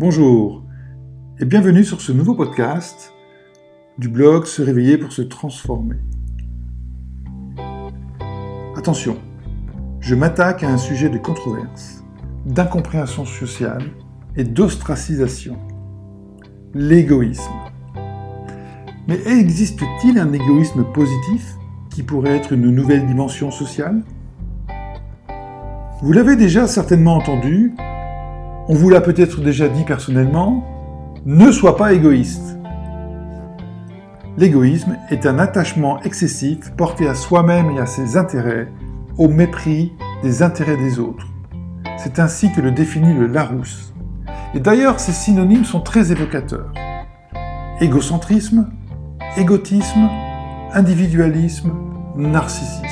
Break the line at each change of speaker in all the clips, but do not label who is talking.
Bonjour et bienvenue sur ce nouveau podcast du blog Se réveiller pour se transformer. Attention, je m'attaque à un sujet de controverse, d'incompréhension sociale et d'ostracisation. L'égoïsme. Mais existe-t-il un égoïsme positif qui pourrait être une nouvelle dimension sociale? Vous l'avez déjà certainement entendu, on vous l'a peut-être déjà dit personnellement, ne sois pas égoïste. L'égoïsme est un attachement excessif porté à soi-même et à ses intérêts au mépris des intérêts des autres. C'est ainsi que le définit le Larousse. Et d'ailleurs, ces synonymes sont très évocateurs. Égocentrisme, égotisme, individualisme, narcissisme.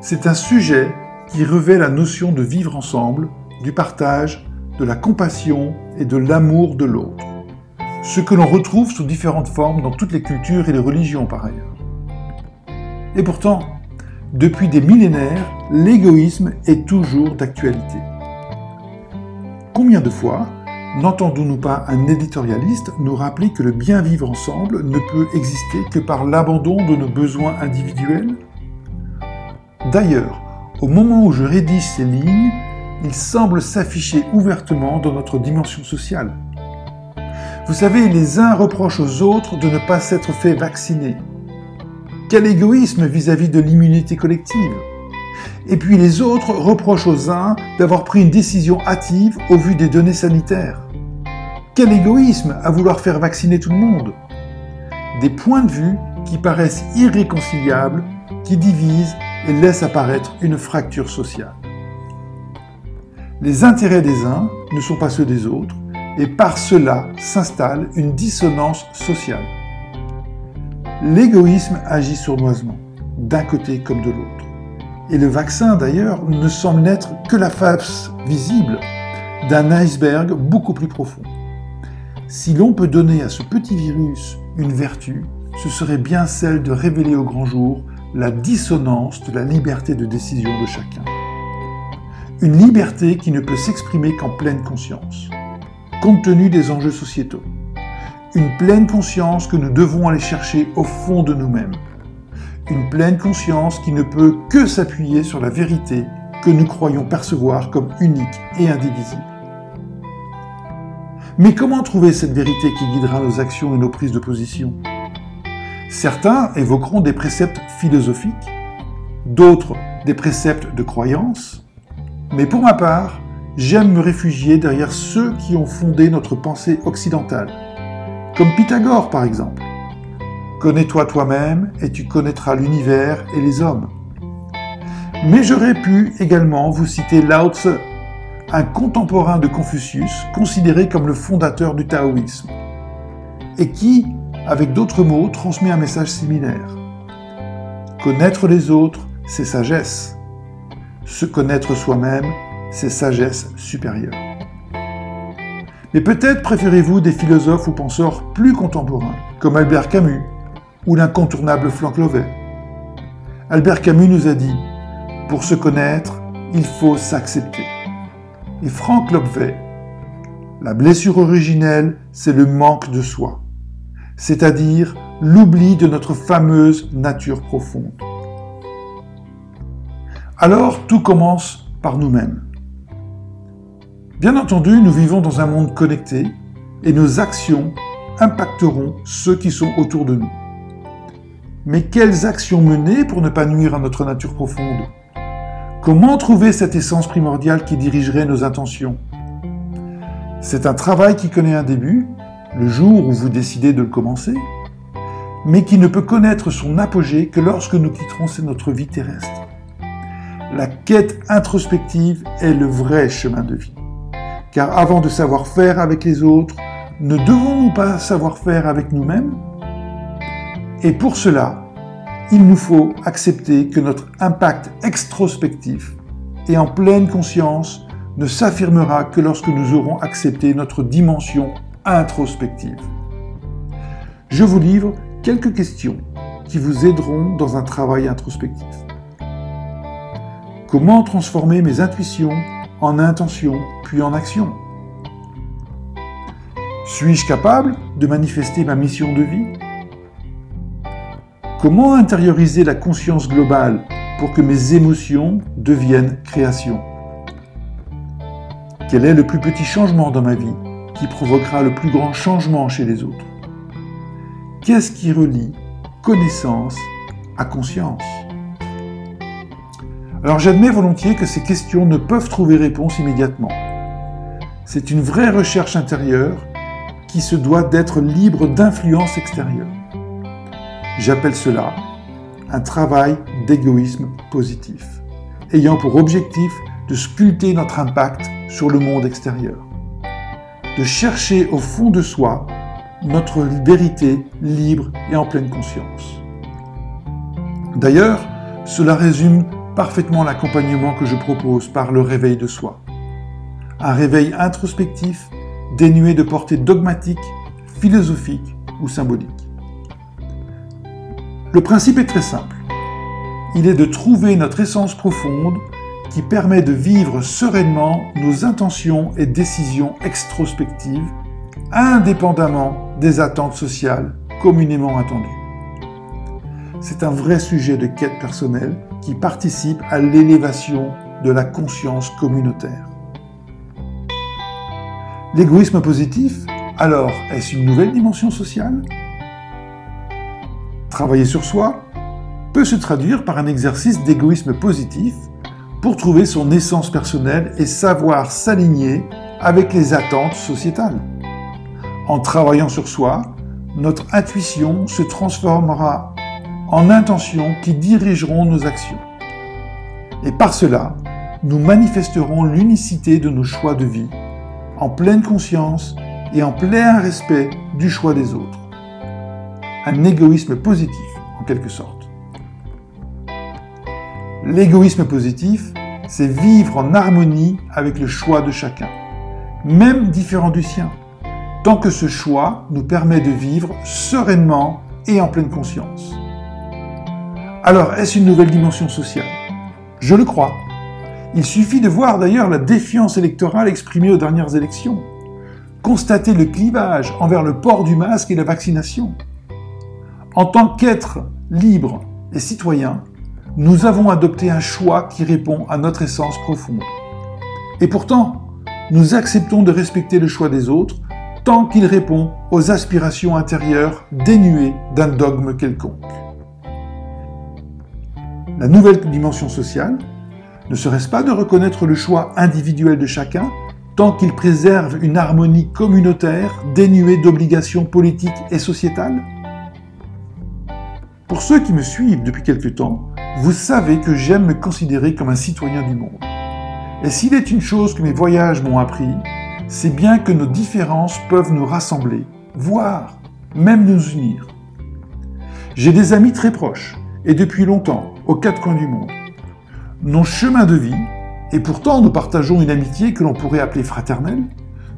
C'est un sujet qui revêt la notion de vivre ensemble, du partage, de la compassion et de l'amour de l'autre. Ce que l'on retrouve sous différentes formes dans toutes les cultures et les religions par ailleurs. Et pourtant, depuis des millénaires, l'égoïsme est toujours d'actualité. Combien de fois n'entendons-nous pas un éditorialiste nous rappeler que le bien vivre ensemble ne peut exister que par l'abandon de nos besoins individuels? D'ailleurs, au moment où je rédige ces lignes, il semble s'afficher ouvertement dans notre dimension sociale. Vous savez, les uns reprochent aux autres de ne pas s'être fait vacciner. Quel égoïsme vis-à-vis de l'immunité collective. Et puis les autres reprochent aux uns d'avoir pris une décision hâtive au vu des données sanitaires. Quel égoïsme à vouloir faire vacciner tout le monde. Des points de vue qui paraissent irréconciliables, qui divisent et laissent apparaître une fracture sociale. Les intérêts des uns ne sont pas ceux des autres, et par cela s'installe une dissonance sociale. L'égoïsme agit sournoisement, d'un côté comme de l'autre. Et le vaccin, d'ailleurs, ne semble n'être que la face visible d'un iceberg beaucoup plus profond. Si l'on peut donner à ce petit virus une vertu, ce serait bien celle de révéler au grand jour la dissonance de la liberté de décision de chacun. Une liberté qui ne peut s'exprimer qu'en pleine conscience, compte tenu des enjeux sociétaux. Une pleine conscience que nous devons aller chercher au fond de nous-mêmes. Une pleine conscience qui ne peut que s'appuyer sur la vérité que nous croyons percevoir comme unique et indivisible. Mais comment trouver cette vérité qui guidera nos actions et nos prises de position? Certains évoqueront des préceptes philosophiques, d'autres des préceptes de croyance, mais pour ma part, j'aime me réfugier derrière ceux qui ont fondé notre pensée occidentale, comme Pythagore par exemple. Connais-toi toi-même et tu connaîtras l'univers et les hommes. Mais j'aurais pu également vous citer Lao Tse, un contemporain de Confucius considéré comme le fondateur du taoïsme, et qui, avec d'autres mots, transmet un message similaire. Connaître les autres, c'est sagesse. Se connaître soi-même, c'est sagesse supérieure. Mais peut-être préférez-vous des philosophes ou penseurs plus contemporains, comme Albert Camus ou l'incontournable Frank Lovey. Albert Camus nous a dit Pour se connaître, il faut s'accepter. Et Frank Lovey La blessure originelle, c'est le manque de soi, c'est-à-dire l'oubli de notre fameuse nature profonde alors tout commence par nous-mêmes. Bien entendu, nous vivons dans un monde connecté et nos actions impacteront ceux qui sont autour de nous. Mais quelles actions mener pour ne pas nuire à notre nature profonde? Comment trouver cette essence primordiale qui dirigerait nos intentions? C'est un travail qui connaît un début, le jour où vous décidez de le commencer, mais qui ne peut connaître son apogée que lorsque nous quitterons notre vie terrestre. La quête introspective est le vrai chemin de vie. Car avant de savoir faire avec les autres, ne devons-nous pas savoir faire avec nous-mêmes? Et pour cela, il nous faut accepter que notre impact extrospectif et en pleine conscience ne s'affirmera que lorsque nous aurons accepté notre dimension introspective. Je vous livre quelques questions qui vous aideront dans un travail introspectif. Comment transformer mes intuitions en intentions puis en actions Suis-je capable de manifester ma mission de vie Comment intérioriser la conscience globale pour que mes émotions deviennent création Quel est le plus petit changement dans ma vie qui provoquera le plus grand changement chez les autres Qu'est-ce qui relie connaissance à conscience Alors j'admets volontiers que ces questions ne peuvent trouver réponse immédiatement. C'est une vraie recherche intérieure qui se doit d'être libre d'influence extérieure. J'appelle cela un travail d'égoïsme positif, ayant pour objectif de sculpter notre impact sur le monde extérieur, de chercher au fond de soi notre vérité libre et en pleine conscience. D'ailleurs, cela résume parfaitement l'accompagnement que je propose par le réveil de soi. Un réveil introspectif, dénué de portée dogmatique, philosophique ou symbolique. Le principe est très simple. Il est de trouver notre essence profonde qui permet de vivre sereinement nos intentions et décisions extrospectives indépendamment des attentes sociales communément attendues. C'est un vrai sujet de quête personnelle qui participe à l'élévation de la conscience communautaire. L'égoïsme positif, alors, est-ce une nouvelle dimension sociale? Travailler sur soi peut se traduire par un exercice d'égoïsme positif pour trouver son essence personnelle et savoir s'aligner avec les attentes sociétales. En travaillant sur soi, notre intuition se transformera en intentions qui dirigeront nos actions. Et par cela, nous manifesterons l'unicité de nos choix de vie, en pleine conscience et en plein respect du choix des autres. Un égoïsme positif, en quelque sorte. L'égoïsme positif, c'est vivre en harmonie avec le choix de chacun, même différent du sien tant que ce choix nous permet de vivre sereinement et en pleine conscience. Alors, est-ce une nouvelle dimension sociale? Je le crois. Il suffit de voir d'ailleurs la défiance électorale exprimée aux dernières élections, constater le clivage envers le port du masque et la vaccination. En tant qu'être libre et citoyen, nous avons adopté un choix qui répond à notre essence profonde. Et pourtant, nous acceptons de respecter le choix des autres tant qu'il répond aux aspirations intérieures dénuées d'un dogme quelconque. La nouvelle dimension sociale ne serait-ce pas de reconnaître le choix individuel de chacun tant qu'il préserve une harmonie communautaire dénuée d'obligations politiques et sociétales? Pour ceux qui me suivent depuis quelque temps, vous savez que j'aime me considérer comme un citoyen du monde. Et s'il est une chose que mes voyages m'ont appris, c'est bien que nos différences peuvent nous rassembler, voire même nous unir. J'ai des amis très proches, et depuis longtemps, aux quatre coins du monde. Nos chemins de vie, et pourtant nous partageons une amitié que l'on pourrait appeler fraternelle,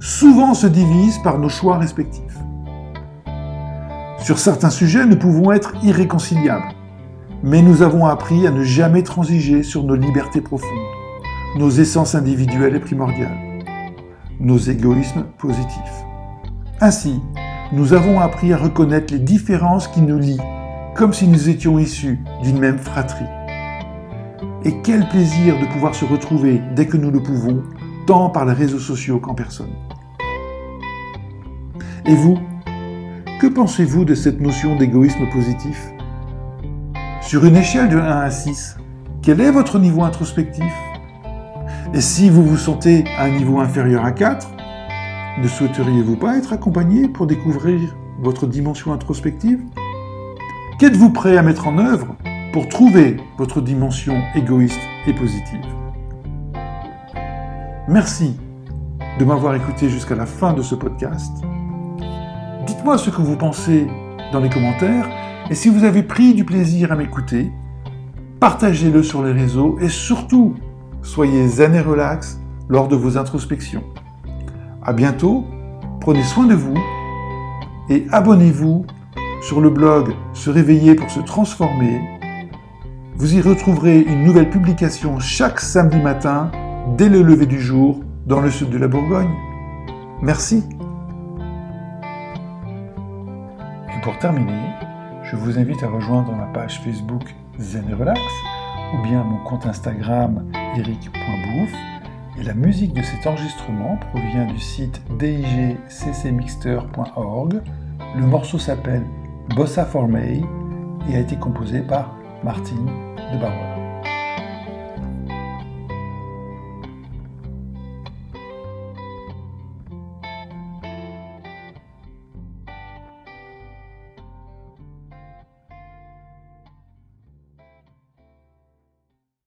souvent se divisent par nos choix respectifs. Sur certains sujets, nous pouvons être irréconciliables, mais nous avons appris à ne jamais transiger sur nos libertés profondes, nos essences individuelles et primordiales nos égoïsmes positifs. Ainsi, nous avons appris à reconnaître les différences qui nous lient, comme si nous étions issus d'une même fratrie. Et quel plaisir de pouvoir se retrouver dès que nous le pouvons, tant par les réseaux sociaux qu'en personne. Et vous, que pensez-vous de cette notion d'égoïsme positif? Sur une échelle de 1 à 6, quel est votre niveau introspectif? Et si vous vous sentez à un niveau inférieur à 4, ne souhaiteriez-vous pas être accompagné pour découvrir votre dimension introspective? Qu'êtes-vous prêt à mettre en œuvre pour trouver votre dimension égoïste et positive? Merci de m'avoir écouté jusqu'à la fin de ce podcast. Dites-moi ce que vous pensez dans les commentaires et si vous avez pris du plaisir à m'écouter, partagez-le sur les réseaux et surtout soyez zen et relax lors de vos introspections. À bientôt, prenez soin de vous et abonnez-vous sur le blog Se réveiller pour se transformer. Vous y retrouverez une nouvelle publication chaque samedi matin dès le lever du jour dans le sud de la Bourgogne. Merci. Et pour terminer, je vous invite à rejoindre ma page Facebook Zen Relax ou bien mon compte Instagram eric.bouffe. Et la musique de cet enregistrement provient du site digccmixter.org. Le morceau s'appelle Bossa for May et a été composé par Martine de Barrois.